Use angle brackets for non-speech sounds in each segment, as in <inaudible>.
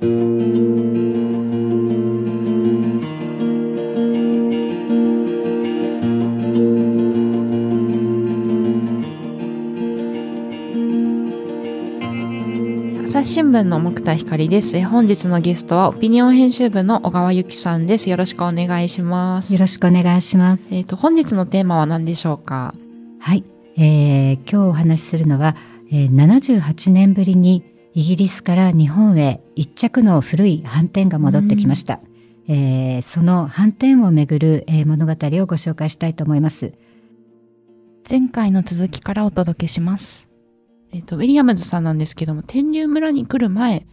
朝日新聞の木田光です。え本日のゲストはオピニオン編集部の小川由紀さんです。よろしくお願いします。よろしくお願いします。えっ、と、本日のテーマは何でしょうか？はい、えー今日お話しするのは、えー78年ぶりにイギリスから日本へ一着の古い斑点が戻ってきました。えーその斑点をめぐる、えー物語をご紹介したいと思います。前回の続きからお届けします。えっ、と、ウィリアムズさんなんですけども、天竜村に来る前、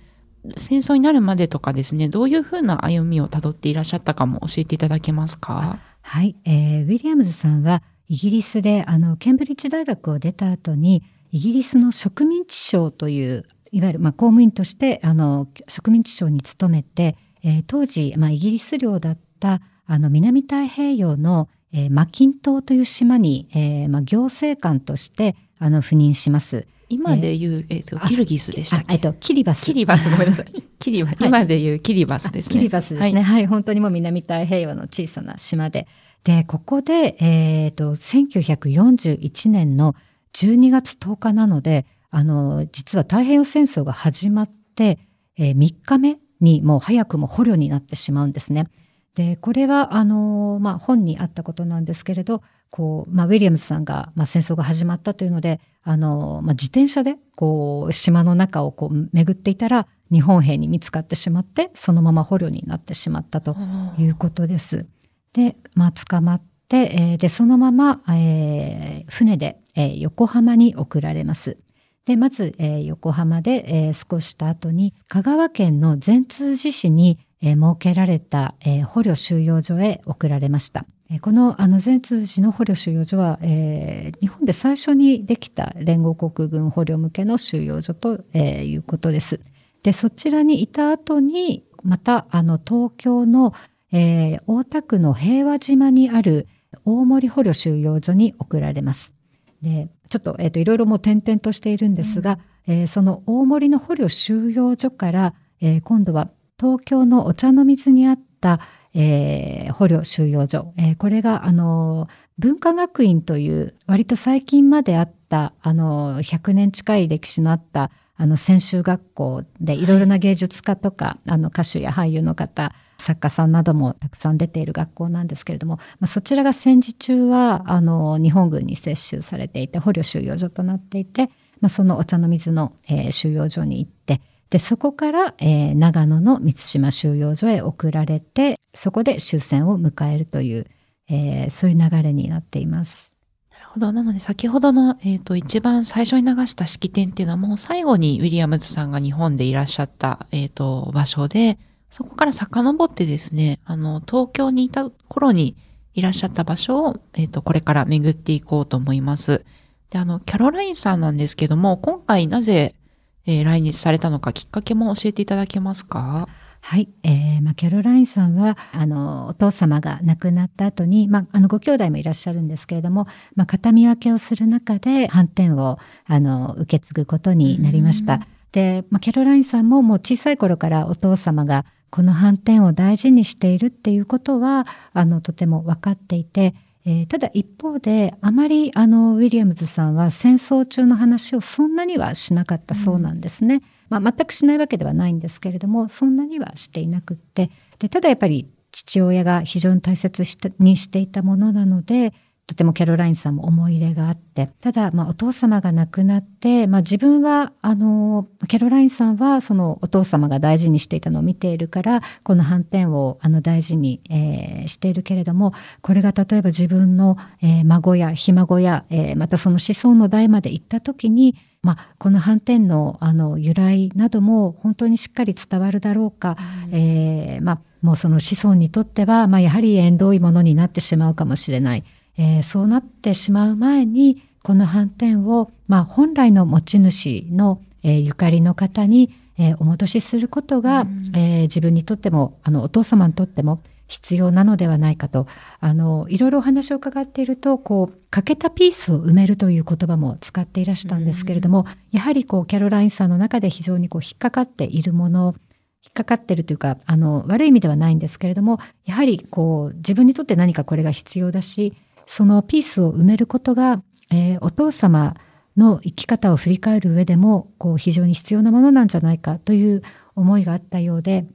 戦争になるまでとかですね、どういうふうな歩みをたどっていらっしゃったかも教えていただけますか？はい、えーウィリアムズさんはイギリスであのケンブリッジ大学を出た後にイギリスの植民地省といういわゆる、まあ、公務員としてあの植民地省に勤めて、えー当時、まあ、イギリス領だったあの南太平洋の、えーマキン島という島に、えーまあ、行政官としてあの赴任します。今で言う、えっ、と、キルギスでしたっけ？あえっと、キリバス。キリバス、ごめんなさい。<laughs> キリバス、はい今で言うキリバスですね。キリバスですね。はい、本当にもう南太平洋の小さな島で。で、ここで、えっ、と、1941年の12月10日なので、あの、実は太平洋戦争が始まって、えー3日目にもう早くも捕虜になってしまうんですね。で、これは、あの、まあ、本にあったことなんですけれど、こう、まあ、ウィリアムズさんが、まあ、戦争が始まったというので、あの、まあ、自転車で、こう、島の中をこう、巡っていたら、日本兵に見つかってしまって、そのまま捕虜になってしまったということです。で、まあ、捕まって、えーで、そのまま、えー船で、えー横浜に送られます。で、まず、えー横浜で、えー少した後に、香川県の善通寺市に、えー設けられた、えー捕虜収容所へ送られました。えーこの、あの、善通寺の捕虜収容所は、えー日本で最初にできた連合国軍捕虜向けの収容所と、えーいうことです。で、そちらにいた後に、また、あの、東京の、えー大田区の平和島にある大森捕虜収容所に送られます。で、ちょっと、えっ、と、いろいろもう転々としているんですが、えーその大森の捕虜収容所から、えー今度は東京のお茶の水にあった、えー捕虜収容所、えーこれが、あのー文化学院という割と最近まであった、あのー100年近い歴史のあった、あの、専修学校でいろいろな芸術家とか、あの、歌手や俳優の方、作家さんなどもたくさん出ている学校なんですけれども、まあ、そちらが戦時中は、あの、日本軍に接収されていて、捕虜収容所となっていて、まあ、そのお茶の水の、えー収容所に行って、で、そこから、えー長野の三島収容所へ送られて、そこで終戦を迎えるという、えーそういう流れになっています。なるほど。なので、先ほどの、えっ、と、一番最初に流した式典っていうのは、もう最後にウィリアムズさんが日本でいらっしゃった、えっ、と、場所で、そこから遡ってですね、あの、東京にいた頃にいらっしゃった場所を、えっ、と、これから巡っていこうと思います。で、あの、キャロラインさんなんですけども、今回なぜ、えー来日されたのか、きっかけも教えていただけますか？はい、えーまあ、キャロラインさんはあのお父様が亡くなった後に、まあ、あのご兄弟もいらっしゃるんですけれども、まあ、形見分けをする中で斑点をあの受け継ぐことになりました。で、まあ、キャロラインさんももう小さい頃からお父様がこの斑点を大事にしているっていうことはあのとても分かっていて、えーただ一方であまりあのウィリアムズさんは戦争中の話をそんなにはしなかったそうなんですね。まあ、全くしないわけではないんですけれどもそんなにはしていなくってでただやっぱり父親が非常に大切にしていたものなのでとてもキャロラインさんも思い入れがあって。ただ、まあ、お父様が亡くなって、まあ、自分はあのキャロラインさんはそのお父様が大事にしていたのを見ているからこの斑点をあの大事に、えーしているけれどもこれが例えば自分の、えー孫やひ孫や、えーまたその子孫の代まで行った時にまあ、この斑点のあの由来なども本当にしっかり伝わるだろうか、えーまあ、もうその子孫にとっては、まあ、やはり縁遠いものになってしまうかもしれない、えーそうなってしまう前にこの斑点を、まあ、本来の持ち主の、えーゆかりの方に、えーお戻しすることが、うん。えー自分にとってもあのお父様にとっても必要なのではないかと。あのいろいろお話を伺っているとこう欠けたピースを埋めるという言葉も使っていらしたんですけれども、やはりこうキャロラインさんの中で非常にこう引っかかっているもの引っかかってるというか、あの、悪い意味ではないんですけれども、やはりこう、自分にとって何かこれが必要だし、そのピースを埋めることが、えー、お父様の生き方を振り返る上でも、こう、非常に必要なものなんじゃないかという思いがあったようで、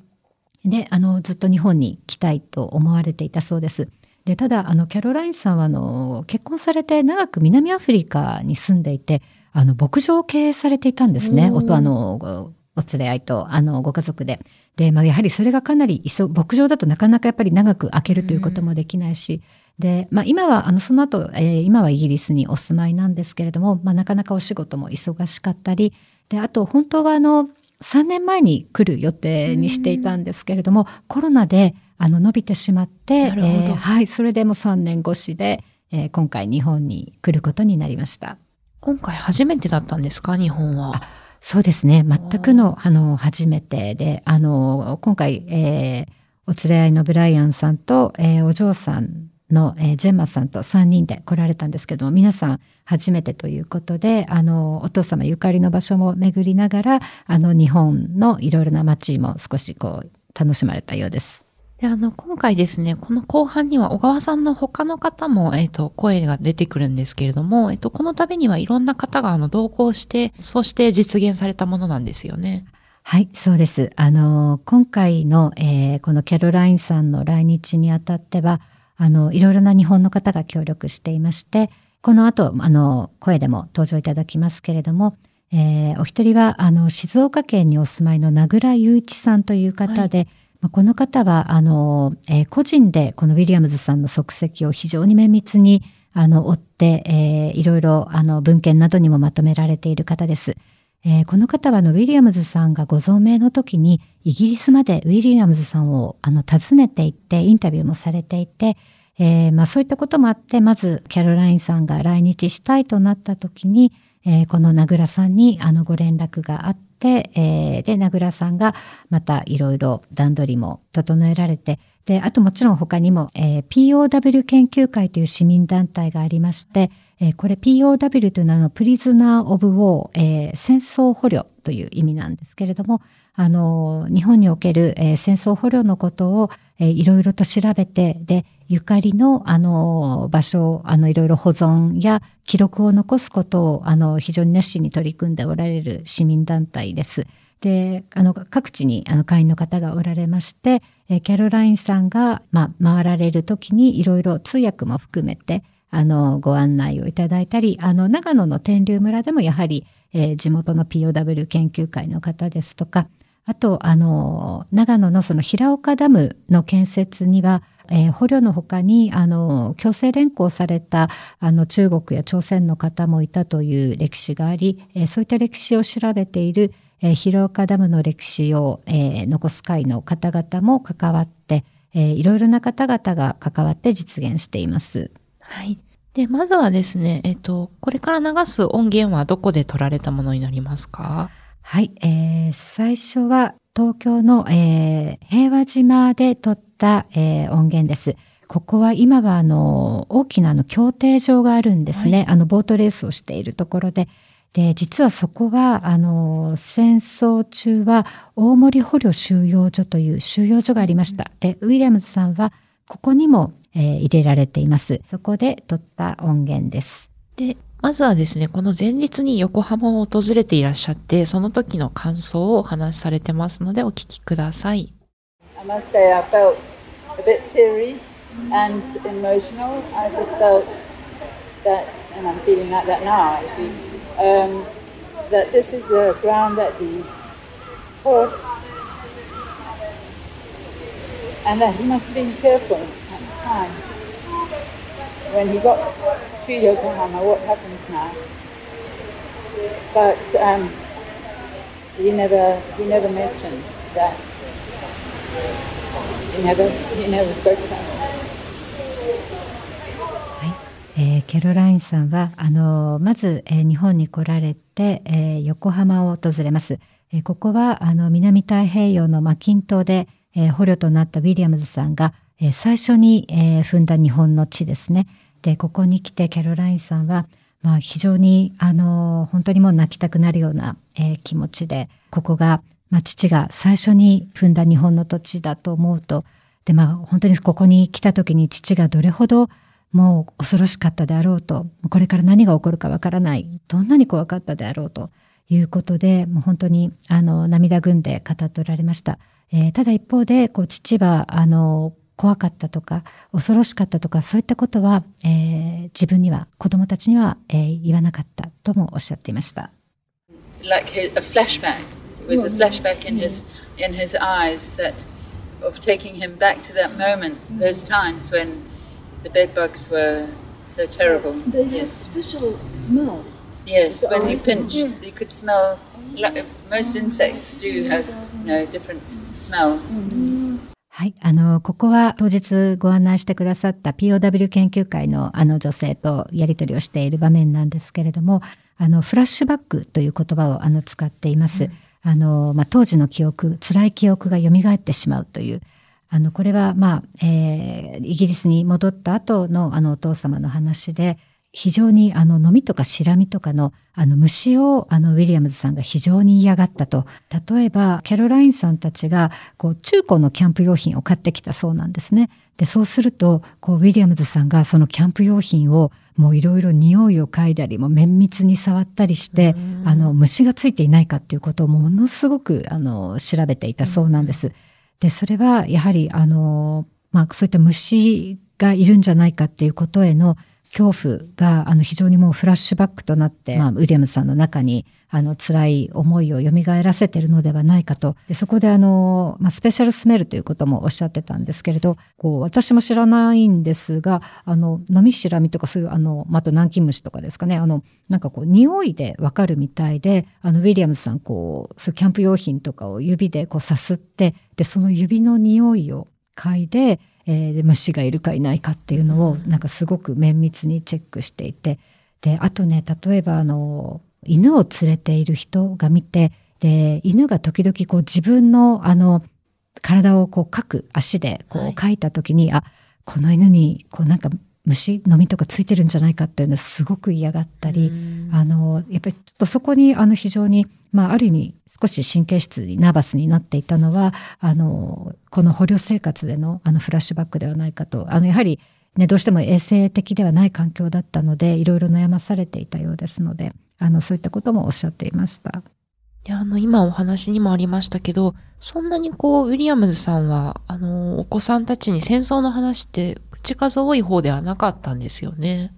で、あの、ずっと日本に来たいと思われていたそうです。で、ただ、あの、キャロラインさんは、あの、結婚されて長く南アフリカに住んでいて、あの、牧場を経営されていたんですね。あの、お連れ合いと、あの、ご家族で。で、まあ、やはりそれがかなり急、牧場だとなかなかやっぱり長く開けるということもできないし、で、まあ、今は、あの、その後、えー、今はイギリスにお住まいなんですけれども、まあ、なかなかお仕事も忙しかったり、で、あと、本当は、あの、3年前に来る予定にしていたんですけれども、コロナで、あの、伸びてしまって、えー、はい、それでも3年越しで、えー、今回日本に来ることになりました。今回初めてだったんですか、日本は。そうですね。全くの、あの、初めてで、あの、今回、えー、お連れ合いのブライアンさんと、えー、お嬢さんの、えー、ジェンマさんと3人で来られたんですけども、皆さん初めてということで、あの、お父様ゆかりの場所も巡りながら、あの、日本のいろいろな街も少しこう、楽しまれたようです。で、あの、今回ですね、この後半には小川さんの他の方も、えっ、ー、と、声が出てくるんですけれども、えっ、ー、と、この度にはいろんな方が、あの、同行して、そして実現されたものなんですよね。はい、そうです。あの、今回の、えー、このキャロラインさんの来日にあたっては、あの、いろいろな日本の方が協力していまして、この後、あの、声でも登場いただきますけれども、えー、お一人は、あの、静岡県にお住まいの名倉雄一さんという方で、はいこの方は、あの、えー、個人でこのウィリアムズさんの足跡を非常に綿密に、あの、追って、えー、いろいろ、あの、文献などにもまとめられている方です。えー、この方は、あの、ウィリアムズさんがご存命の時に、イギリスまでウィリアムズさんを、あの、訪ねていって、インタビューもされていて、えー、まあ、そういったこともあって、まず、キャロラインさんが来日したいとなった時に、えー、この名倉さんに、あの、ご連絡があって、、えー、で、名倉さんがまたいろいろ段取りも整えられて、で、あともちろん他にも、えー、POW 研究会という市民団体がありまして、えー、これ POW というのはのプリズナー・オブ・ウォー、えー、戦争捕虜という意味なんですけれども、あの、日本における、えー、戦争捕虜のことを、えー、いろいろと調べて、で、ゆかりの、あの、場所、あの、いろいろ保存や記録を残すことを、あの、非常に熱心に取り組んでおられる市民団体です。で、あの、各地に、あの、会員の方がおられまして、えキャロラインさんが、まあ、回られるときに、いろいろ通訳も含めて、あの、ご案内をいただいたり、あの、長野の天竜村でもやはり、えー、地元の POW 研究会の方ですとか、あと、あの、長野のその平岡ダムの建設には、えー、捕虜の他に、あの、強制連行された、あの、中国や朝鮮の方もいたという歴史があり、えー、そういった歴史を調べている、えー、広岡ダムの歴史を、えー、残す会の方々も関わって、えー、いろいろな方々が関わって実現しています。はい。で、まずはですね、えっ、と、これから流す音源はどこで撮られたものになりますか？はい、えー、最初は東京の、えー、平和島で撮った、えー、音源です。ここは今はあの大きなあの競艇場があるんですね、はい、あのボートレースをしているところで。で、実はそこは、あの、戦争中は大森捕虜収容所という収容所がありました。で、ウィリアムズさんはここにも、えー、入れられています。そこで撮った音源です。で、まずはですね、この前日に横浜を訪れていらっしゃって、その時の感想をお話しされてますので、お聞きください。I must say I felt a bit teary and emotional. I just felt that, and I'm feeling like that now actually, um, that this is the ground that he fought and that he must have been fearful at the time. When he got to Yokohama, what happens now? But um, he never he never mentioned that. He never he never spoke about it. えー、キャロラインさんはあのまず、えー、日本に来られて、えー、横浜を訪れます。えー、ここはあの南太平洋のマキン島で、えー、捕虜となったウィリアムズさんが、えー、最初に、えー、踏んだ日本の地ですね。で、ここに来てキャロラインさんは、まあ、非常に、あの、本当にもう泣きたくなるような、えー、気持ちで、ここが、まあ、父が最初に踏んだ日本の土地だと思うと、で、まあ、本当にここに来た時に父がどれほどもう恐ろしかったであろうと、これから何が起こるかわからない、どんなに怖かったであろうということで、もう本当に、あの、涙ぐんで語っておられました。えー、ただ一方で、こう、父は、あの、怖かったとか、恐ろしかったとか、そういったことは、えー、自分には、子供たちには、えー、言わなかったともおっしゃっていました。Like a flashback. It was a flashback in his, in his eyes that, of taking him back to that moment, those times when the bed bugs were so terrible. They had yes. special smell. Yes, when you pinch, you could smell. Most insects do have you know, different smells. はい。あの、ここは当日ご案内してくださった POW 研究会のあの女性とやり取りをしている場面なんですけれども、あの、フラッシュバックという言葉をあの使っています。うん、あの、まあ、当時の記憶、辛い記憶が蘇ってしまうという、あの、これは、まあ、えー、イギリスに戻った後のあのお父様の話で、非常にあの飲みとかシラミとかのあの虫をあのウィリアムズさんが非常に嫌がったと。例えばキャロラインさんたちがこう中古のキャンプ用品を買ってきたそうなんですね。で、そうするとこうウィリアムズさんがそのキャンプ用品をもういろいろ匂いを嗅いだりも綿密に触ったりしてあの虫がついていないかっていうことをものすごくあの調べていたそうなんです。で、それはやはりあのまあそういった虫がいるんじゃないかっていうことへの恐怖があの非常にもうフラッシュバックとなって、まあ、ウィリアムさんの中にあの辛い思いを蘇らせているのではないかと。でそこであの、まあ、スペシャルスメルということもおっしゃってたんですけれど、こう私も知らないんですが、あの、飲みしらみとかそういう、あの、あと南京虫とかですかね、あの、なんかこう、匂いでわかるみたいで、あの、ウィリアムさん、こう、そうキャンプ用品とかを指でこうさすって、で、その指の匂いを嗅いで、えー、虫がいるかいないかっていうのをなんかすごく綿密にチェックしていてであとね例えばあの犬を連れている人が見てで犬が時々こう自分のあの体をこうかく足でこうかい。た時に、はい、あこの犬にこうなんか虫のみとかついてるんじゃないかっていうのはすごく嫌がったりあのやっぱりちょっとそこにあの非常に、まあ、ある意味少し神経質にナーバスになっていたのはあのこの捕虜生活でのあのフラッシュバックではないかとあのやはり、ね、どうしても衛生的ではない環境だったのでいろいろ悩まされていたようですのであのそういったこともおっしゃっていました。で、あの、今お話にもありましたけど、そんなにこう、ウィリアムズさんは、あの、お子さんたちに戦争の話って口数多い方ではなかったんですよね。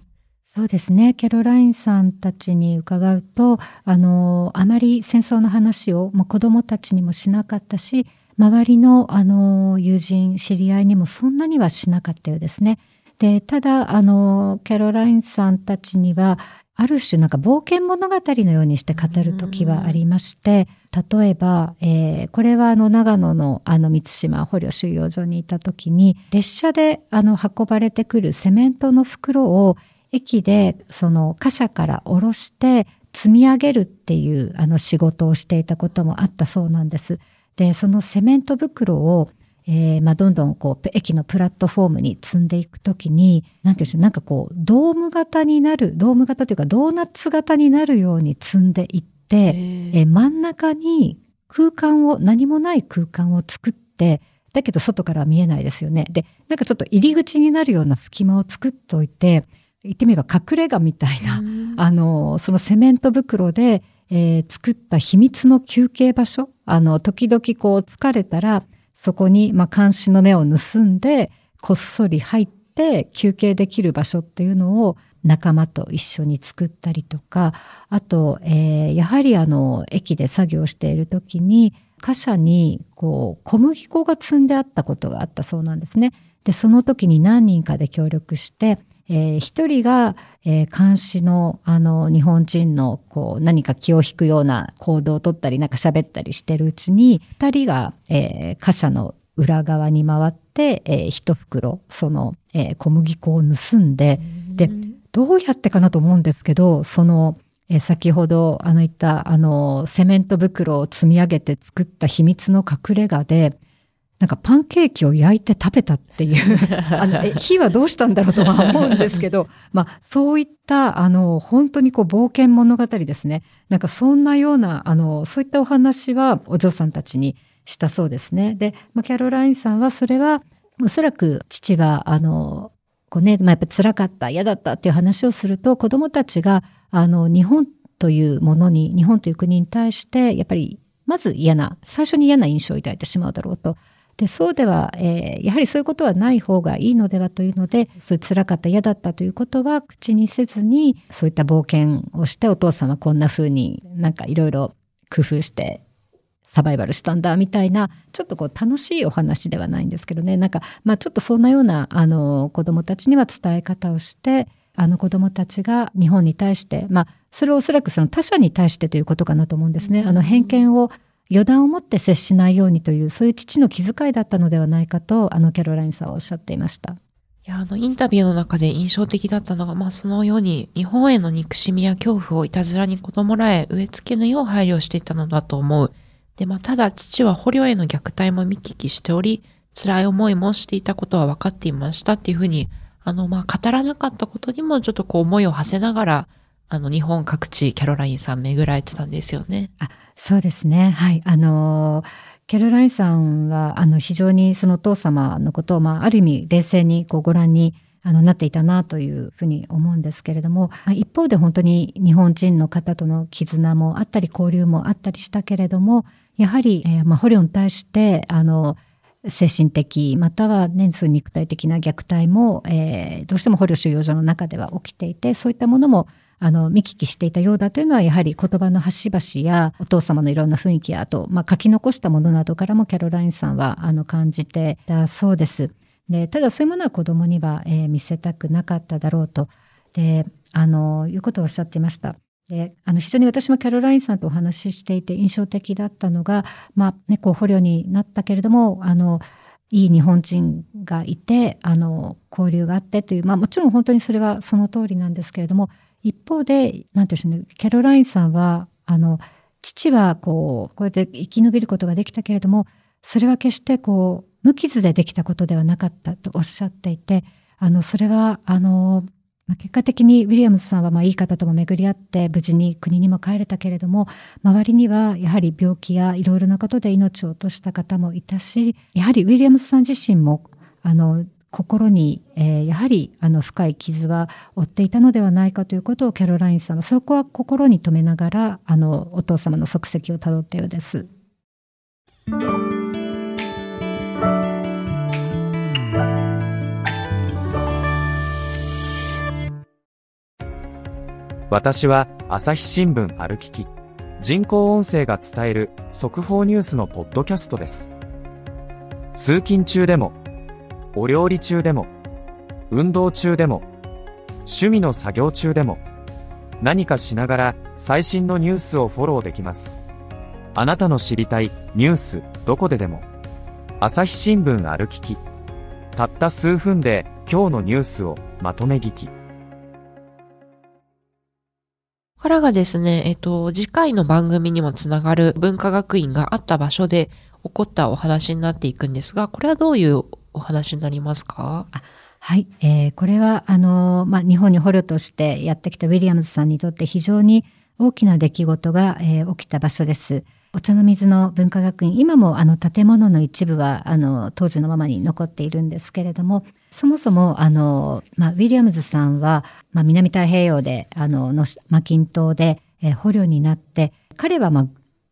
そうですね。ケロラインさんたちに伺うと、あの、あまり戦争の話を、まあ、子供たちにもしなかったし、周りの、あの、友人、知り合いにもそんなにはしなかったようですね。で、ただ、あの、ケロラインさんたちには、ある種なんか冒険物語のようにして語る時はありまして、例えば、えー、これはあの長野のあの三島捕虜収容所にいた時に、列車であの運ばれてくるセメントの袋を駅でその貨車から下ろして積み上げるっていうあの仕事をしていたこともあったそうなんです。で、そのセメント袋をえー、まあ、どんどんこう、駅のプラットフォームに積んでいくときに、なんていうんでしょう、なんかこう、ドーム型になる、ドーム型というか、ドーナツ型になるように積んでいって、えー、真ん中に空間を、何もない空間を作って、だけど外からは見えないですよね。で、なんかちょっと入り口になるような隙間を作っておいて、言ってみれば隠れ家みたいな、あの、そのセメント袋で、えー、作った秘密の休憩場所、あの、時々こう疲れたら、そこに、まあ、監視の目を盗んで、こっそり入って休憩できる場所っていうのを仲間と一緒に作ったりとか、あと、えー、やはりあの、駅で作業している時に、貨車に、こう、小麦粉が積んであったことがあったそうなんですね。で、その時に何人かで協力して、えー、一人が、えー、監視のあの日本人のこう何か気を引くような行動をとったりなんか喋ったりしてるうちに二人が、えー、貨車の裏側に回って、えー、一袋その、えー、小麦粉を盗んででどうやってかなと思うんですけどその、えー、先ほどあの言ったあのセメント袋を積み上げて作った秘密の隠れ家でなんかパンケーキを焼いて食べたっていう <laughs> あのえ火はどうしたんだろうとは思うんですけど、<laughs> まあ、そういったあの本当にこう冒険物語ですねなんかそんなようなあのそういったお話はお嬢さんたちにしたそうですね。で、まあ、キャロラインさんはそれはおそらく父はあのこうね、まあ、やっぱ辛かった嫌だったっていう話をすると子どもたちがあの日本というものに日本という国に対してやっぱりまず嫌な最初に嫌な印象を抱いてしまうだろうと。でそうでは、えー、やはりそういうことはない方がいいのではというのでそういう辛かった嫌だったということは口にせずにそういった冒険をしてお父さんはこんな風になんかいろいろ工夫してサバイバルしたんだみたいなちょっとこう楽しいお話ではないんですけどねなんかまあちょっとそんなようなあの子どもたちには伝え方をしてあの子どもたちが日本に対してまあそれをおそらくその他者に対してということかなと思うんですね。あの偏見を予断を持って接しないようにというそういう父の気遣いだったのではないかとあのキャロラインさんはおっしゃっていました。いや、あの、インタビューの中で印象的だったのが、まあ、そのように、日本への憎しみや恐怖をいたずらに子供らへ植え付けぬよう配慮していたのだと思う。で、まあ、ただ父は捕虜への虐待も見聞きしており、辛い思いもしていたことは分かっていましたっていうふうに、あの、まあ、語らなかったことにもちょっとこう思いを馳せながら、あの、日本各地、キャロラインさん巡られてたんですよね。あ、そうですね。はい。あのキャロラインさんは、あの、非常にそのお父様のことを、まあ、ある意味冷静にこうご覧にあのなっていたなというふうに思うんですけれども一方で本当に日本人の方との絆もあったり交流もあったりしたけれどもやはり、えー、まあ、捕虜に対してあの精神的または年数肉体的な虐待も、えー、どうしても捕虜収容所の中では起きていてそういったものもあの見聞きしていたようだというのはやはり言葉の端々やお父様のいろんな雰囲気やあと、まあ、書き残したものなどからもキャロラインさんはあの感じてたそうです。でただそういうものは子供には、えー、見せたくなかっただろうとであのいうことをおっしゃっていました。であの非常に私もキャロラインさんとお話ししていて印象的だったのが、まあね、捕虜になったけれどもあのいい日本人がいてあの交流があってという、まあ、もちろん本当にそれはその通りなんですけれども一方で何て言うんでしょうねキャロラインさんはあの父はこうこうやって生き延びることができたけれどもそれは決してこう無傷でできたことではなかったとおっしゃっていて、あの、それは、あの、結果的にウィリアムズさんはまあいい方とも巡り合って無事に国にも帰れたけれども周りにはやはり病気やいろいろなことで命を落とした方もいたしやはりウィリアムズさん自身もあの心に、えー、やはりあの深い傷は負っていたのではないかということをキャロラインさんはそこは心に留めながらあのお父様の足跡をたどったようです。私は朝日新聞歩きき人工音声が伝える速報ニュースのポッドキャストです通勤中でもお料理中でも運動中でも趣味の作業中でも何かしながら最新のニュースをフォローできます。あなたの知りたいニュースどこででも朝日新聞歩ききたった数分で今日のニュースをまとめ聞き。からがですね、えっと、次回の番組にもつながる文化学院があった場所で起こったお話になっていくんですが、これはどういうお話になりますか？はい、えー、これは、あの、まあ、日本に捕虜としてやってきたウィリアムズさんにとって非常に大きな出来事が、えー、起きた場所です。お茶の水の文化学院、今もあの建物の一部はあの当時のままに残っているんですけれども、そもそもあの、まあ、ウィリアムズさんは、まあ、南太平洋であののマキン島で、えー、捕虜になって、彼は、まあ、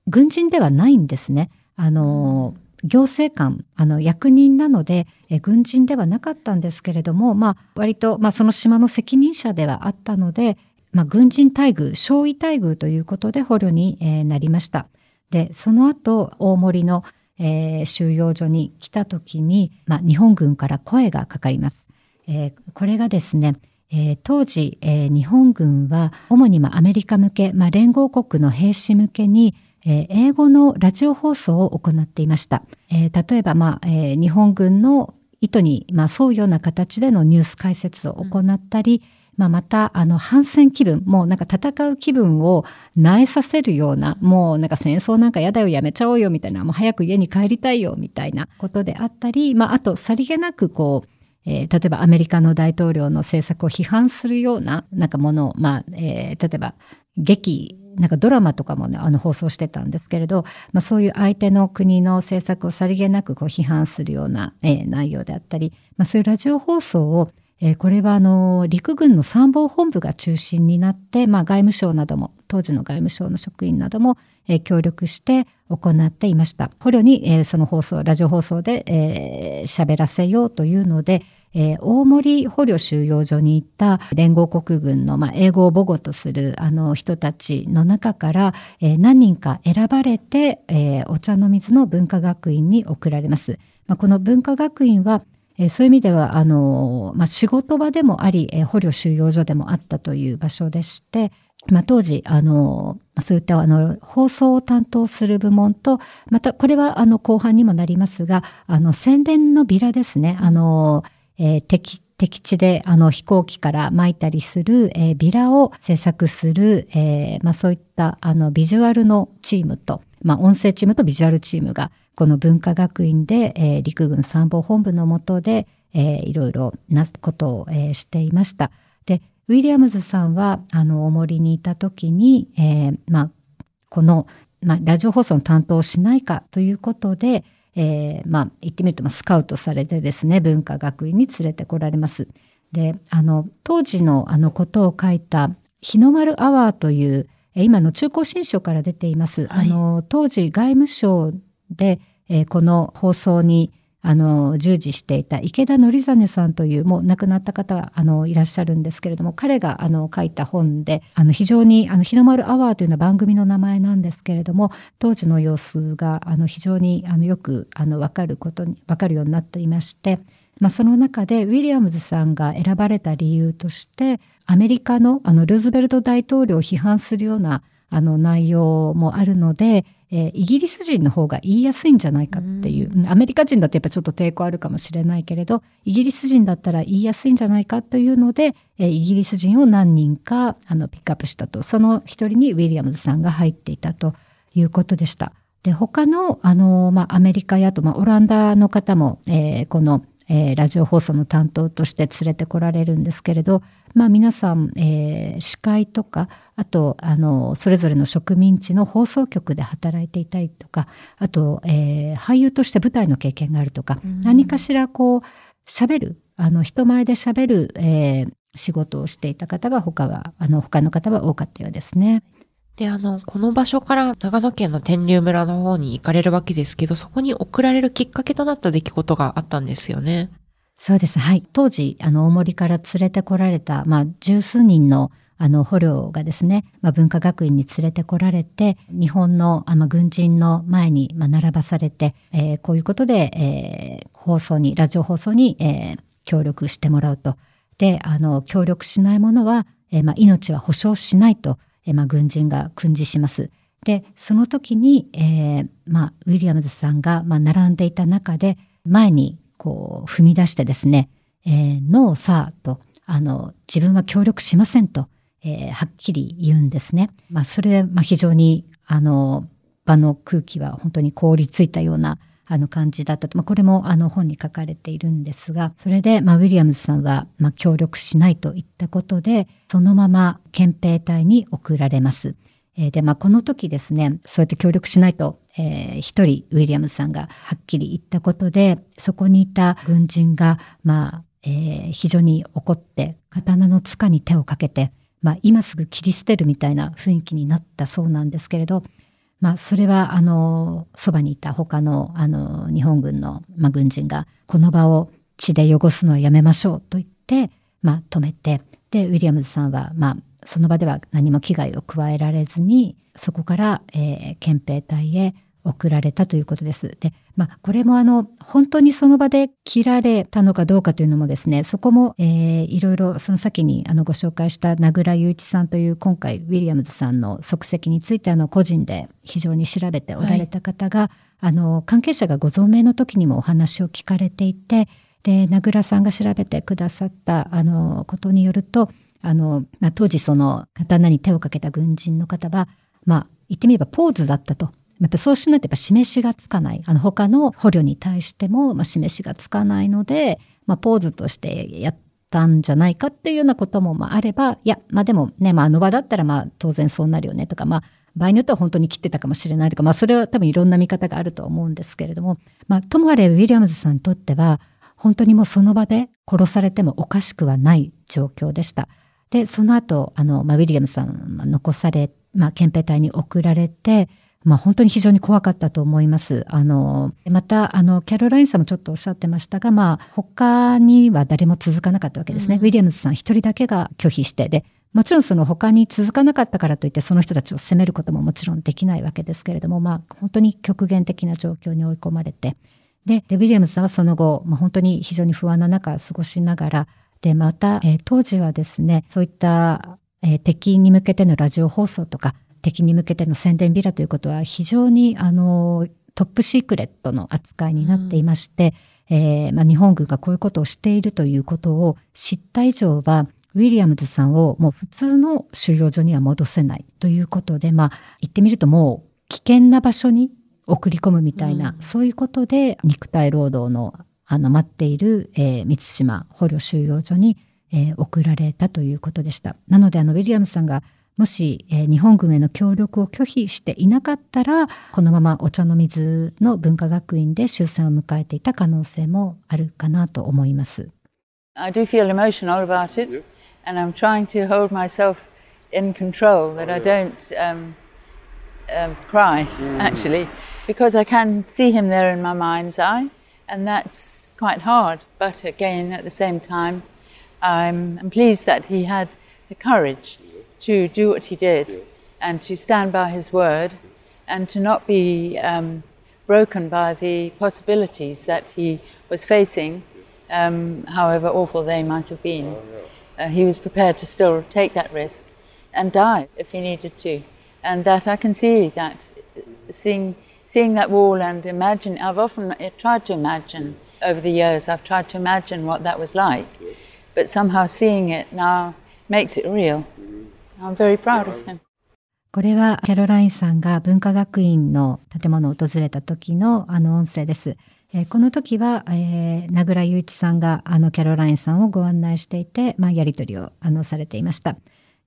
軍人ではないんですね。あの、行政官、あの、役人なので、え軍人ではなかったんですけれども、まあ、割と、まあ、その島の責任者ではあったので、まあ、軍人待遇、少尉待遇ということで捕虜に、え、なりました。で、その後、大森の、えー、収容所に来た時に、まあ、日本軍から声がかかります。えー、これがですね、えー、当時、えー、日本軍は主に、まあ、アメリカ向け、まあ、連合国の兵士向けに、えー、英語のラジオ放送を行っていました。えー、例えば、まあえー、日本軍の意図に、まあ、沿うような形でのニュース解説を行ったり、まあ、また、あの、反戦気分、もうなんか戦う気分を苗させるような、もうなんか戦争なんかやだよ、やめちゃおうよ、みたいな、もう早く家に帰りたいよ、みたいなことであったり、まあ、あと、さりげなくこう、えー、例えばアメリカの大統領の政策を批判するような、なんかものを、まあ、えー、例えば、劇、なんかドラマとかもね、あの放送してたんですけれど、まあそういう相手の国の政策をさりげなくこう批判するような、えー、内容であったり、まあそういうラジオ放送をえー、これはあの陸軍の参謀本部が中心になって、まあ、外務省なども当時の外務省の職員なども、えー、協力して行っていました。捕虜に、えー、その放送ラジオ放送で喋、えー、らせようというので、えー、大森捕虜収容所に行った連合国軍の、まあ、英語を母語とするあの人たちの中から、えー、何人か選ばれて、えー、お茶の水の文化学院に送られます。まあ、この文化学院はえ、そういう意味ではあの、まあ、仕事場でもあり、え、捕虜収容所でもあったという場所でして、まあ、当時あのそういったあの放送を担当する部門とまたこれはあの後半にもなりますがあの宣伝のビラですねあの、えー、敵敵地であの飛行機から撒いたりする、えー、ビラを制作する、えーまあ、そういったあのビジュアルのチームと、まあ、音声チームとビジュアルチームがこの文化学院で、えー、陸軍参謀本部の下で、えー、いろいろなことを、えー、していました。で、ウィリアムズさんは、あの、お森にいた時に、えー、まあ、この、まあ、ラジオ放送の担当をしないかということで、えー、まあ、言ってみると、スカウトされてですね、文化学院に連れてこられます。で、あの、当時のあのことを書いた、日の丸アワーという、今の中高新書から出ています。はい、あの、当時外務省で、えー、この放送にあの従事していた池田則実さんというもう亡くなった方あのいらっしゃるんですけれども彼があの書いた本であの非常にあの日の丸アワーというのは番組の名前なんですけれども当時の様子があの非常にあのよくあの分かることに分かるようになっていまして。まあ、その中でウィリアムズさんが選ばれた理由としてアメリカのあのルーズベルト大統領を批判するようなあの内容もあるので、えー、イギリス人の方が言いやすいんじゃないかっていう、アメリカ人だとやっぱちょっと抵抗あるかもしれないけれど、イギリス人だったら言いやすいんじゃないかというので、えー、イギリス人を何人かあのピックアップしたと、その一人にウィリアムズさんが入っていたということでした。で、他の、あの、まあ、アメリカやと、まあ、オランダの方も、えー、このえー、ラジオ放送の担当として連れてこられるんですけれど、まあ、皆さん、えー、司会とかあとあのそれぞれの植民地の放送局で働いていたりとかあと、えー、俳優として舞台の経験があるとか、うん、何かしらこう喋るあの人前で喋る、えー、仕事をしていた方が他はあの他の方は多かったようですね。で、あの、この場所から長野県の天竜村の方に行かれるわけですけど、そこに送られるきっかけとなった出来事があったんですよね。そうです。はい。当時、あの、大森から連れてこられた、まあ、十数人の、あの、捕虜がですね、まあ、文化学院に連れてこられて、日本の、あま、軍人の前に、まあ、並ばされて、えー、こういうことで、えー、放送に、ラジオ放送に、えー、協力してもらうと。で、あの、協力しない者は、え、まあ、命は保証しないと。えまあ、軍人が訓示します。で、その時に、えー、まあ、ウィリアムズさんが、まあ、並んでいた中で、前に、こう、踏み出してですね、えー、ノーサーと、あの、自分は協力しませんと、えー、はっきり言うんですね。まあ、それで、まあ、非常に、あの、場の空気は本当に凍りついたような、あの感じだったと、まあ、これもあの本に書かれているんですが、それで、まあ、ウィリアムズさんは、まあ、協力しないといったことで、そのまま憲兵隊に送られます。えー、で、まあ、この時ですね、そうやって協力しないと、えー、人ウィリアムズさんがはっきり言ったことで、そこにいた軍人が、まあ、えー、非常に怒って、刀の塚に手をかけて、まあ、今すぐ切り捨てるみたいな雰囲気になったそうなんですけれど、まあ、それは、あの、そばにいた他の、あの、日本軍の、まあ、軍人が、この場を血で汚すのはやめましょうと言って、まあ、止めて、で、ウィリアムズさんは、まあ、その場では何も危害を加えられずに、そこから、えー、憲兵隊へ送られたということです。で、まあ、これもあの、本当にその場で切られたのかどうかというのもですね、そこも、えー、いろいろその先にあのご紹介した名倉雄一さんという今回ウィリアムズさんの足跡についてあの個人で非常に調べておられた方が、はい、あの、関係者がご存命の時にもお話を聞かれていて、で、名倉さんが調べてくださったあのことによると、あの、まあ、当時その刀に手をかけた軍人の方は、まあ、言ってみればポーズだったと。やっぱそうしないとやっぱ示しがつかない。あの他の捕虜に対しても、まあ、示しがつかないので、まあ、ポーズとしてやったんじゃないかっていうようなこともまああれば、いや、まあでもね、まああの場だったらまあ当然そうなるよねとか、まあ場合によっては本当に切ってたかもしれないとか、まあそれは多分いろんな見方があると思うんですけれども、まあともあれウィリアムズさんにとっては、本当にもうその場で殺されてもおかしくはない状況でした。で、その後、あの、まあ、ウィリアムズさん残され、まあ、憲兵隊に送られて、まあ本当に非常に怖かったと思います。あの、また、あの、キャロラインさんもちょっとおっしゃってましたが、まあ、他には誰も続かなかったわけですね。うん、ウィリアムズさん一人だけが拒否して、で、もちろんその他に続かなかったからといってその人たちを責めることももちろんできないわけですけれども、まあ本当に極限的な状況に追い込まれて、で、でウィリアムズさんはその後、まあ、本当に非常に不安な中過ごしながら、で、また、えー、当時はですね、そういった、えー、敵に向けてのラジオ放送とか、敵に向けての宣伝ビラということは非常にあのトップシークレットの扱いになっていまして、うん、えー、まあ、日本軍がこういうことをしているということを知った以上はウィリアムズさんをもう普通の収容所には戻せないということで、まあ、言ってみるともう危険な場所に送り込むみたいな、うん、そういうことで肉体労働のあの待っている、えー、満島捕虜収容所に、えー、送られたということでした。なのであのウィリアムズさんがもし、えー、日本軍への協力を拒否していなかったら、このままお茶の水の文化学院で出産を迎えていた可能性もあるかなと思います。I do feel emotional about it, yes. and I'm trying to hold myself in control that I don't um, um, cry, actually, because I can see him there in my mind's eye, and that's quite hard. But again, at the same time, I'm, I'm pleased that he had the courage to do what he did yes. and to stand by his word and to not be um, broken by the possibilities that he was facing, um, however awful they might have been. Uh, he was prepared to still take that risk and die if he needed to. And that I can see that seeing, seeing that wall and imagine, I've often tried to imagine over the years, I've tried to imagine what that was like, but somehow seeing it now makes it real. これはキャロラインさんが文化学院の建物を訪れた時のあの音声です。えー、この時は、えー、名倉雄一さんがあのキャロラインさんをご案内していて、まあ、やり取りをあのされていました。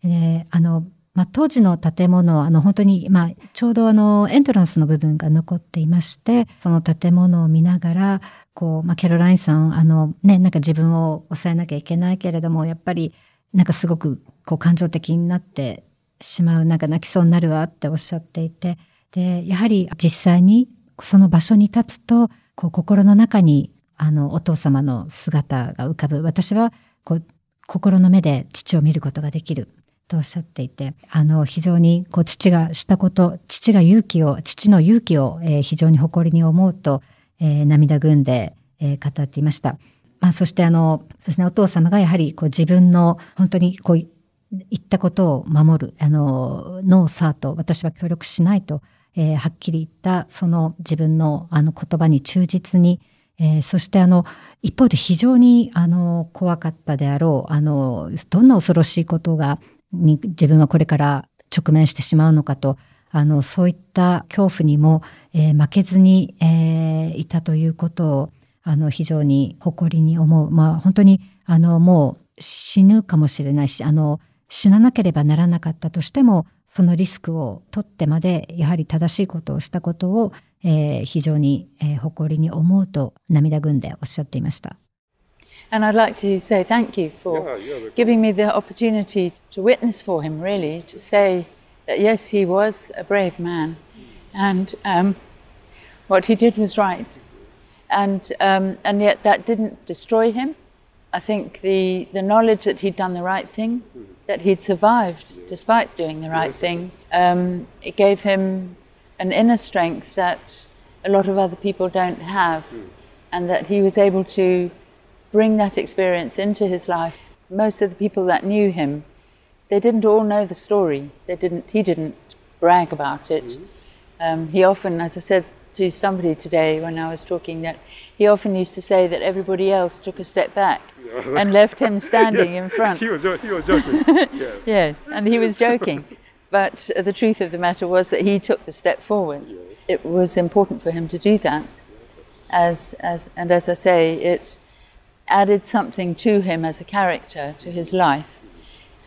えー、あのまあ、当時の建物あの本当に、まあ、ちょうどあのエントランスの部分が残っていましてその建物を見ながらこう、まあ、キャロラインさんあの、ね、なんか自分を抑えなきゃいけないけれどもやっぱりなんかすごくこう感情的になってしまう、なんか泣きそうになるわっておっしゃっていて、で、やはり実際にその場所に立つと、こう心の中にあのお父様の姿が浮かぶ。私はこう心の目で父を見ることができる。とおっしゃっていて、あの、非常に、こう、父がしたこと、父が勇気を、父の勇気を、えー、非常に誇りに思うと、えー、涙ぐんで、えー、語っていました。まあ、そしてあの、そうですね、お父様がやはりこう自分の本当にこう言ったことを守る、あの、ノーサーと私は協力しないと、えー、はっきり言ったその自分のあの言葉に忠実に、えー、そしてあの、一方で非常にあの、怖かったであろう、あの、どんな恐ろしいことが、に自分はこれから直面してしまうのかと、あの、そういった恐怖にも、えー、負けずに、えー、いたということを、あの、非常に誇りに思う。まあ、本当に、あの、もう死ぬかもしれないし、あの、死ななければならなかったとしても、そのリスクを取ってまで、やはり正しいことをしたことを、えー、非常に、えー、誇りに思うと涙ぐんでおっしゃっていました。And I'd like to say thank you for giving me the opportunity to witness for him, really, to say that yes, he was a brave man and um, what he did was right. And um, and yet that didn't destroy him. I think the the knowledge that he'd done the right thing, that he'd survived despite doing the right thing, um, it gave him an inner strength that a lot of other people don't have, and that he was able to bring that experience into his life. Most of the people that knew him, they didn't all know the story. They didn't. He didn't brag about it. Um, he often, as I said, to somebody today when I was talking that he often used to say that everybody else took a step back. Yeah. and left him <laughs> standing Yes, in front. He was, he was joking. <laughs> yeah. Yes, and he was joking. But uh, the truth of the matter was that he took the step forward. Yes. It was important for him to do that. As, as, and as I say, it added something to him as a character, to his life,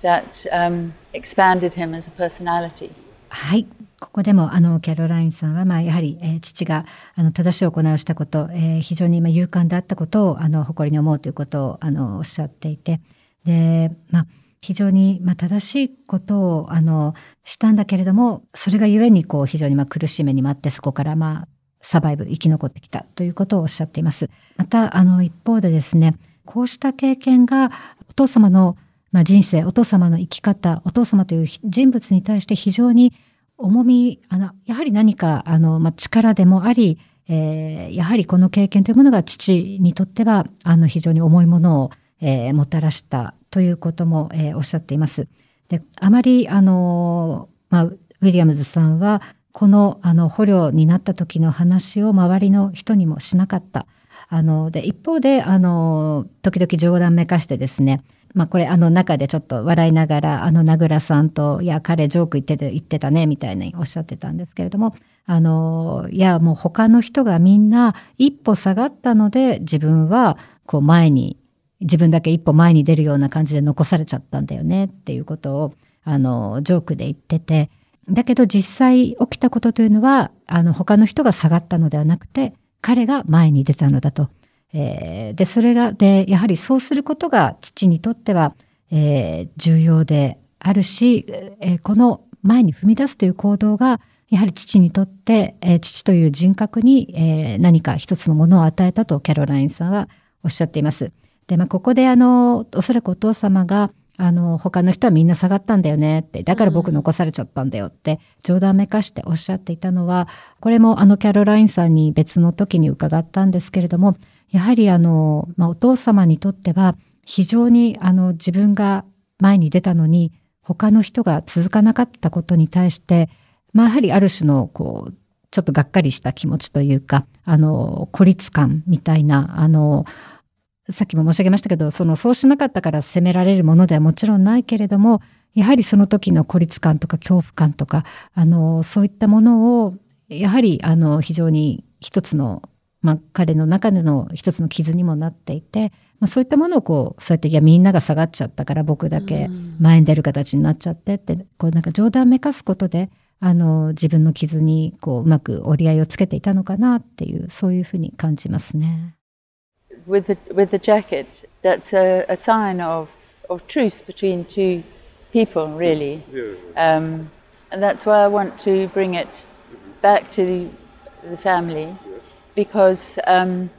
that um, expanded him as a personality. はい。ここでも、あの、キャロラインさんは、まあ、やはり、えー父が、あの、正しい行いをしたこと、えー非常に、まあ、勇敢であったことを、あの、誇りに思うということを、あの、おっしゃっていて、で、まあ、非常に、まあ、正しいことを、あの、したんだけれども、それがゆえに、こう、非常に、まあ、苦しい目に待って、そこから、まあ、サバイブ、生き残ってきたということをおっしゃっています。また、あの、一方でですね、こうした経験が、お父様の、まあ、人生、お父様の生き方、お父様という人物に対して非常に重み、あの、やはり何か、あの、まあ、力でもあり、えーやはりこの経験というものが父にとっては、あの、非常に重いものを、えーもたらしたということも、えーおっしゃっています。で、あまり、あの、まあ、ウィリアムズさんは、この、あの、捕虜になった時の話を周りの人にもしなかった。あの、で、一方で、あの、時々冗談めかしてですね、まあこれあの中でちょっと笑いながら、あの名倉さんと、いや、彼ジョーク言ってて、言ってたね、みたいにおっしゃってたんですけれども、あの、いや、もう他の人がみんな一歩下がったので、自分はこう前に、自分だけ一歩前に出るような感じで残されちゃったんだよねっていうことを、あの、ジョークで言ってて、だけど実際起きたことというのは、あの、他の人が下がったのではなくて、彼が前に出たのだと。えーで、それが、で、やはりそうすることが父にとっては、えー重要であるし、えーこの前に踏み出すという行動が、やはり父にとって、えー父という人格に、えー何か一つのものを与えたとキャロラインさんはおっしゃっています。で、まあ、ここであの、おそらくお父様が、あの、他の人はみんな下がったんだよねって、だから僕残されちゃったんだよって、冗談めかしておっしゃっていたのは、これもあのキャロラインさんに別の時に伺ったんですけれども、やはりあの、まあ、お父様にとっては、非常にあの、自分が前に出たのに、他の人が続かなかったことに対して、まあ、やはりある種の、こう、ちょっとがっかりした気持ちというか、あの、孤立感みたいな、あの、さっきも申し上げましたけど、その、そうしなかったから責められるものではもちろんないけれども、やはりその時の孤立感とか恐怖感とか、あの、そういったものを、やはり、あの、非常に一つの、まあ、彼の中での一つの傷にもなっていて、まあ、そういったものをこう、そうやって、いや、みんなが下がっちゃったから僕だけ前に出る形になっちゃってって、こう、なんか冗談めかすことで、あの、自分の傷に、こう、うまく折り合いをつけていたのかなっていう、そういうふうに感じますね。with the with the jacket, that's a, a sign of, of truce between two people, really. Um, and that's why I want to bring it back to the family, because um,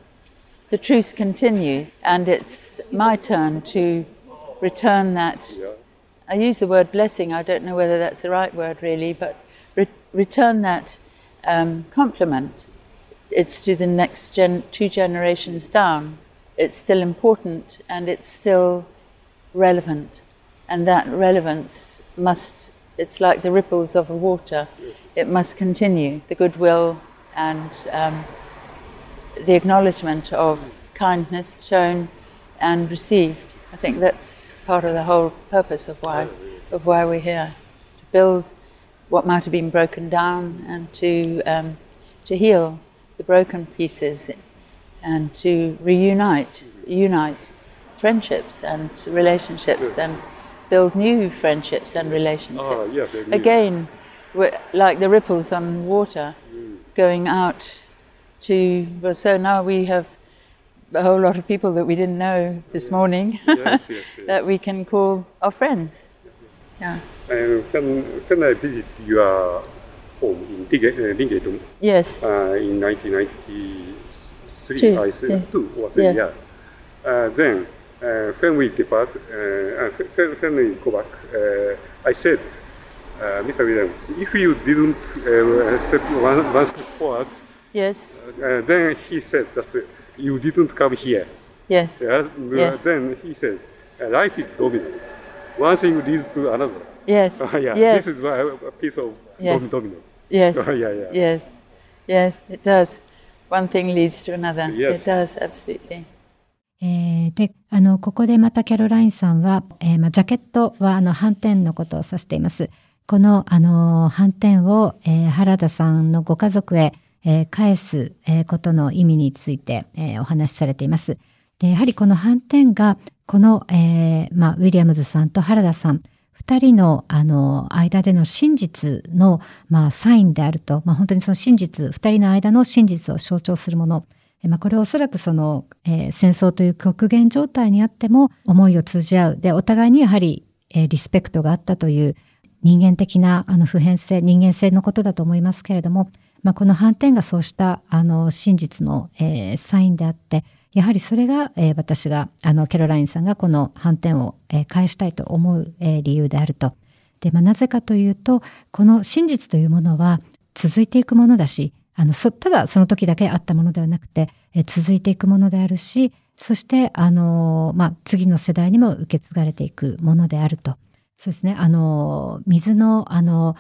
the truce continues, and it's my turn to return that. I use the word blessing. I don't know whether that's the right word, really, but re- return that um, compliment it's to the next gen, two generations down. It's still important and it's still relevant, and that relevance must. It's like the ripples of water. It must continue. The goodwill and um, the acknowledgement of kindness shown and received. I think that's part of the whole purpose of why of why we're here to build what might have been broken down and to um, to heal the broken pieces and to reunite unite friendships and relationships and build new friendships and relationships Ah, yes, again like the ripples on water going out to well so now we have a whole lot of people that we didn't know this morning Yes, yes, <laughs> yes. that we can call our friends yeah And when, when I visit your home in Linge- uh, yes uh, in 1993, Two, I yeah. two or three, Yeah. yeah. Uh, then, uh, when we depart, when, when we go back, uh, I said, uh, Mr. Williams, if you didn't uh, step one, one step forward, yes uh, then he said that you didn't come here. yes Yeah? Yeah. Then he said, uh, life is domino. One thing leads to another. yes yeah, yes this is a, a piece of Yes. dom- domino. yes yeah, yeah. Yes, yes, it does. One thing leads to another. Yes. It does, absolutely. えー、で、あの、ここでまたキャロラインさんは、えー、まあ、ジャケットは、あの、反転のことを指しています。この、あの、反転を、えー、原田さんのご家族へ、えー、返す、えー、ことの意味について、えー、お話しされています。で、やはりこの反転が、この、えー、まあ、ウィリアムズさんと原田さん、二人の、あの、間での真実の、まあ、サインであると、まあ、本当にその真実、二人の間の真実を象徴するもの、まあ、これはおそらくその、えー、戦争という極限状態にあっても思いを通じ合う。で、お互いにやはり、えー、リスペクトがあったという人間的なあの普遍性、人間性のことだと思いますけれども、まあ、この反転がそうしたあの真実の、えー、サインであって、やはりそれが、えー、私が、あの、キャロラインさんがこの反転を、えー、返したいと思う、えー、理由であると。で、まあ、なぜかというと、この真実というものは続いていくものだし、あの、そ、ただその時だけあったものではなくて、え続いていくものであるし、そして、あの、まあ、次の世代にも受け継がれていくものであると。そうですね。あの、水の、あの、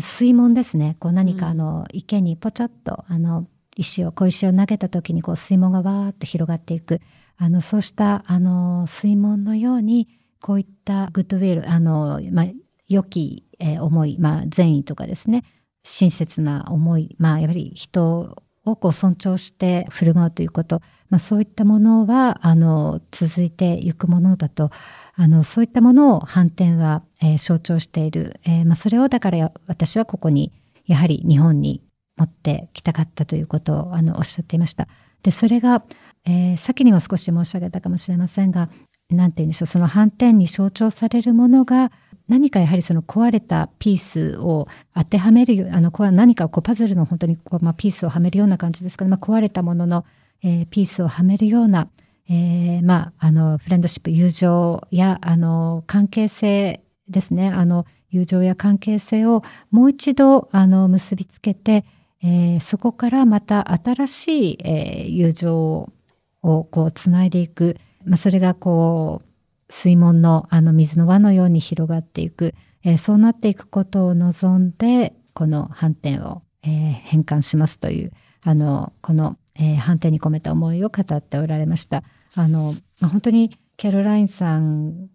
水門ですね。こう何かあの、池にポチャッと、あの、石を、小石を投げた時にこう水門がわーっと広がっていく。あの、そうした、あの、水門のように、こういったグッドウィル、あの、まあ、良き、えー、思い、まあ、善意とかですね、親切な思い、まあ、やはり人をこう尊重して振る舞うということ、まあ、そういったものはあの続いていくものだと。あのそういったものを反転は、えー、象徴している、えーまあ、それをだから私はここにやはり日本に持ってきたかったということをあのおっしゃっていました。でそれが、えー、先にも少し申し上げたかもしれませんが何て言うんでしょう。その反転に象徴されるものが何かやはりその壊れたピースを当てはめるあの何かこうパズルの本当にこう、まあ、ピースをはめるような感じですかね、まあ、壊れたものの、えー、ピースをはめるような、えー、まああのフレンドシップ友情やあの関係性ですね。あの友情や関係性をもう一度あの結びつけて、えー、そこからまた新しい、え、友情をこうつないでいく、まあ、それがこう水門のあの水の輪のように広がっていく、えー、そうなっていくことを望んでこの反転を、えー、変換しますというあのこの、えー、反転に込めた思いを語っておられました。あのまあ、本当にキャロラインさん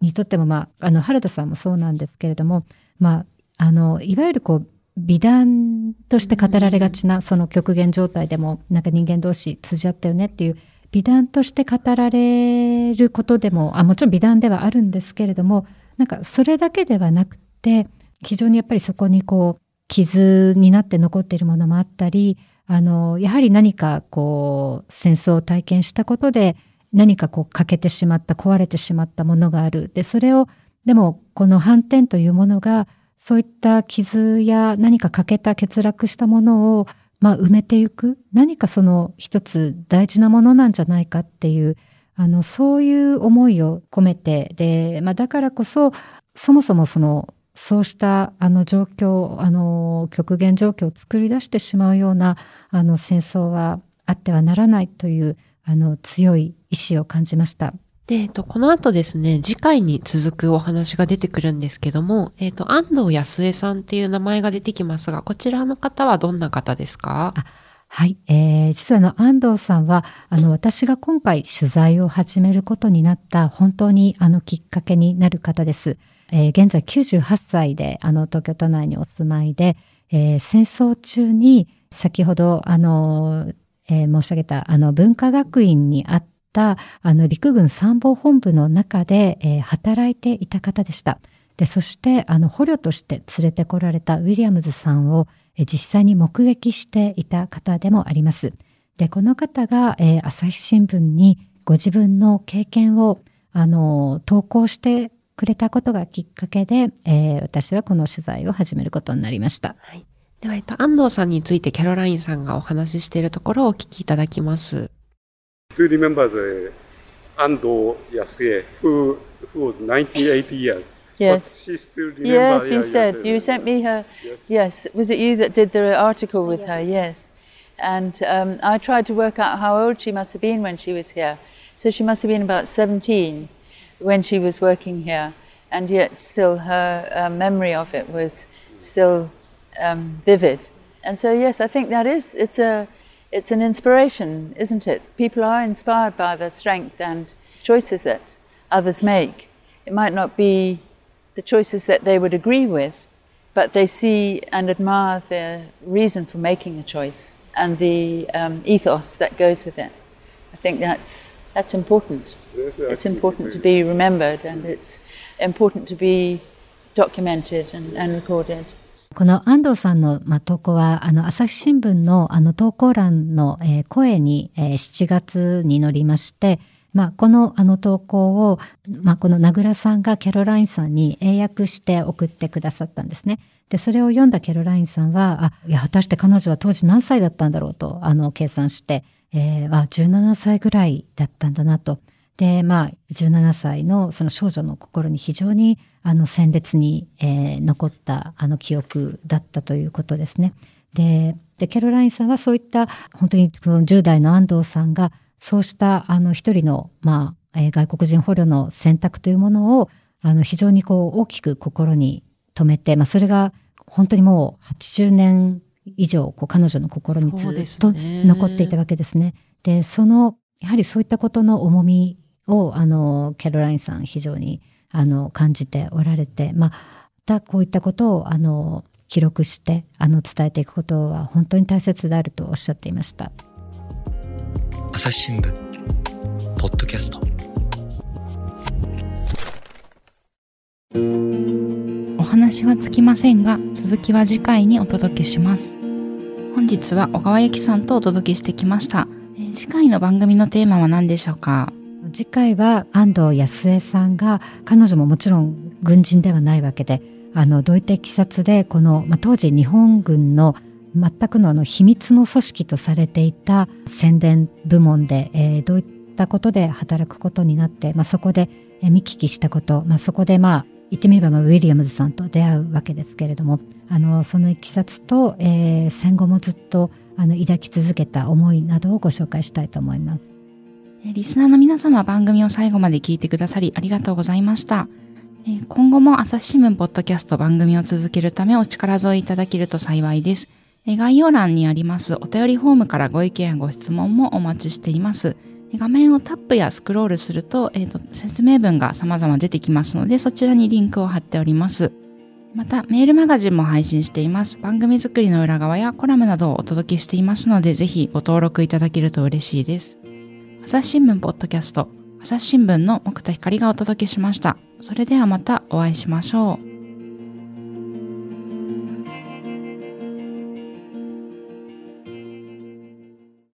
にとっても、まあ、あの原田さんもそうなんですけれども、まあ、あのいわゆるこう美談として語られがちなその極限状態でもなんか人間同士通じ合ったよねっていう美談として語られることでもあもちろん美談ではあるんですけれどもなんかそれだけではなくて非常にやっぱりそこにこう傷になって残っているものもあったりあのやはり何かこう戦争を体験したことで何かこう欠けてしまった壊れてしまったものがある。でそれをでもこの反転というものがそういった傷や何か欠けた欠落したものをまあ、埋めていく何かその一つ大事なものなんじゃないかっていうあのそういう思いを込めてで、まあ、だからこそそもそもそのそうしたあの状況あの極限状況を作り出してしまうようなあの戦争はあってはならないというあの強い意志を感じました。で、えっと、この後ですね、次回に続くお話が出てくるんですけども、えっと、安藤康江さんっていう名前が出てきますが、こちらの方はどんな方ですか？はい、えー、実はあの安藤さんはあの私が今回取材を始めることになった本当にあのきっかけになる方です。えー、現在98歳であの東京都内にお住まいで、えー、戦争中に先ほどあの、えー、申し上げたあの文化学院にあったたあの陸軍参謀本部の中で、えー、働いていた方でした。でそしてあの捕虜として連れてこられたウィリアムズさんを、えー、実際に目撃していた方でもあります。でこの方が、えー、朝日新聞にご自分の経験をあの投稿してくれたことがきっかけで、えー、私はこの取材を始めることになりました。はい、では、えっと、安藤さんについてキャロラインさんがお話ししているところをお聞きいただきます。Do you remember the Ando Yasue, who, who was 98 years? Yes. But she still remember. Yes, you said. you sent me her. Yes. yes. Was it you that did the article with her? Yes. And um, I tried to work out how old she must have been when she was here. So she must have been about 17 when she was working here. And yet, still, her uh, memory of it was still um, vivid. And so, yes, I think that is, it's a, it's an inspiration, isn't it? People are inspired by the strength and choices that others make. It might not be the choices that they would agree with, but they see and admire the reason for making a choice and the um, ethos that goes with it. I think that's that's important. It's important to be remembered and it's important to be documented and, and recorded. この安藤さんの、ま、投稿は、あの、朝日新聞のあの投稿欄の、えー声に、えー7月に載りまして、まあ、このあの投稿を、まあ、この名倉さんがキャロラインさんに英訳して送ってくださったんですね。で、それを読んだキャロラインさんは、あ、いや、果たして彼女は当時何歳だったんだろうと、あの、計算して、えー、あ、17歳ぐらいだったんだなと。で、まあ、17歳のその少女の心に非常にあの鮮烈に、えー残ったあの記憶だったということですね。で、でキャロラインさんはそういった本当にその10代の安藤さんがそうしたあの一人の、まあ、えー外国人捕虜の選択というものをあの非常にこう大きく心に留めて、まあ、それが本当にもう80年以上こう彼女の心にずっと残っていたわけですね。で、その、やはりそういったことの重みを、あの、キャロラインさん非常に、あの、感じておられて、まあ、またこういったことを、あの、記録して、あの、伝えていくことは本当に大切であるとおっしゃっていました。朝日新聞ポッドキャストお話はつきませんが、続きは次回にお届けします。本日は小川由紀さんとお届けしてきました。えー次回の番組のテーマは何でしょうか？次回は安藤康江さんが彼女ももちろん軍人ではないわけであのどういったいきさつでこの、まあ、当時日本軍の全くのあの秘密の組織とされていた宣伝部門で、えーどういったことで働くことになって、まあ、そこで、見聞きしたこと、まあ、そこでまあ言ってみればまあウィリアムズさんと出会うわけですけれどもあのそのいきさつと、えー戦後もずっとあの抱き続けた思いなどをご紹介したいと思います。リスナーの皆様番組を最後まで聞いてくださりありがとうございました。今後も朝日新聞ポッドキャスト番組を続けるためお力添えいただけると幸いです。概要欄にありますお便りフォームからご意見やご質問もお待ちしています。画面をタップやスクロールすると、えーと説明文が様々出てきますのでそちらにリンクを貼っております。また、メールマガジンも配信しています。番組作りの裏側やコラムなどをお届けしていますので、ぜひご登録いただけると嬉しいです。朝日新聞ポッドキャスト、朝日新聞の木田光がお届けしました。それではまたお会いしましょう。